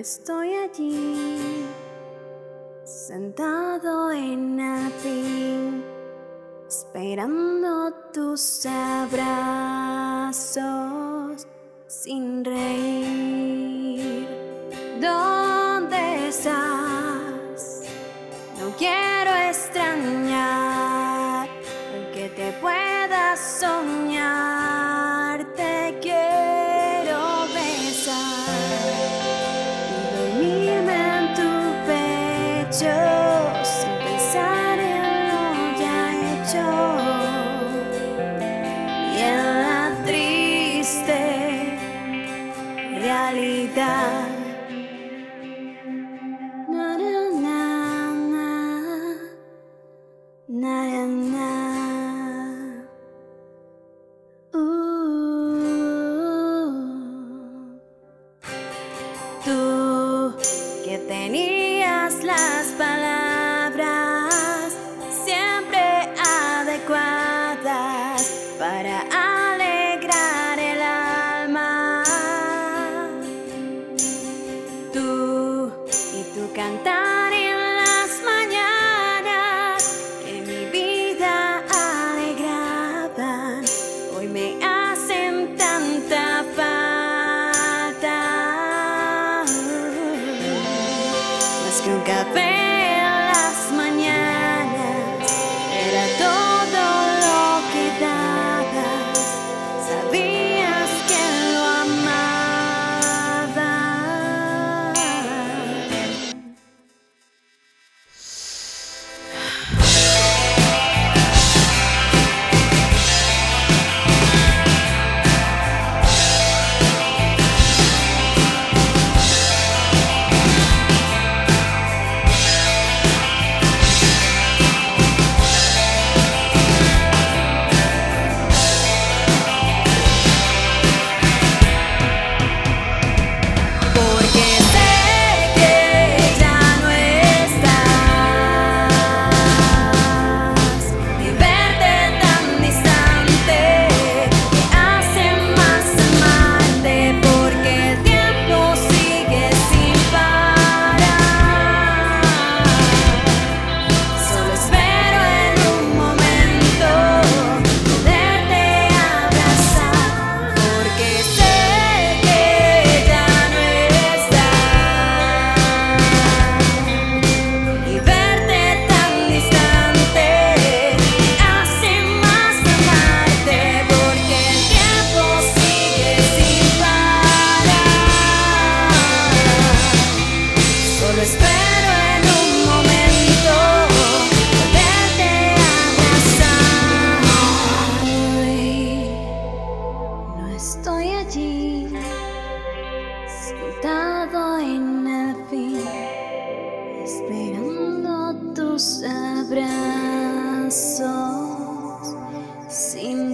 estoy allí, sentado en ti, esperando tus abrazos. tú que tenías las palabras siempre adecuadas para cantar en las mañanas que mi vida alegraban, hoy me hacen tanta falta. Más que un café.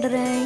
padre.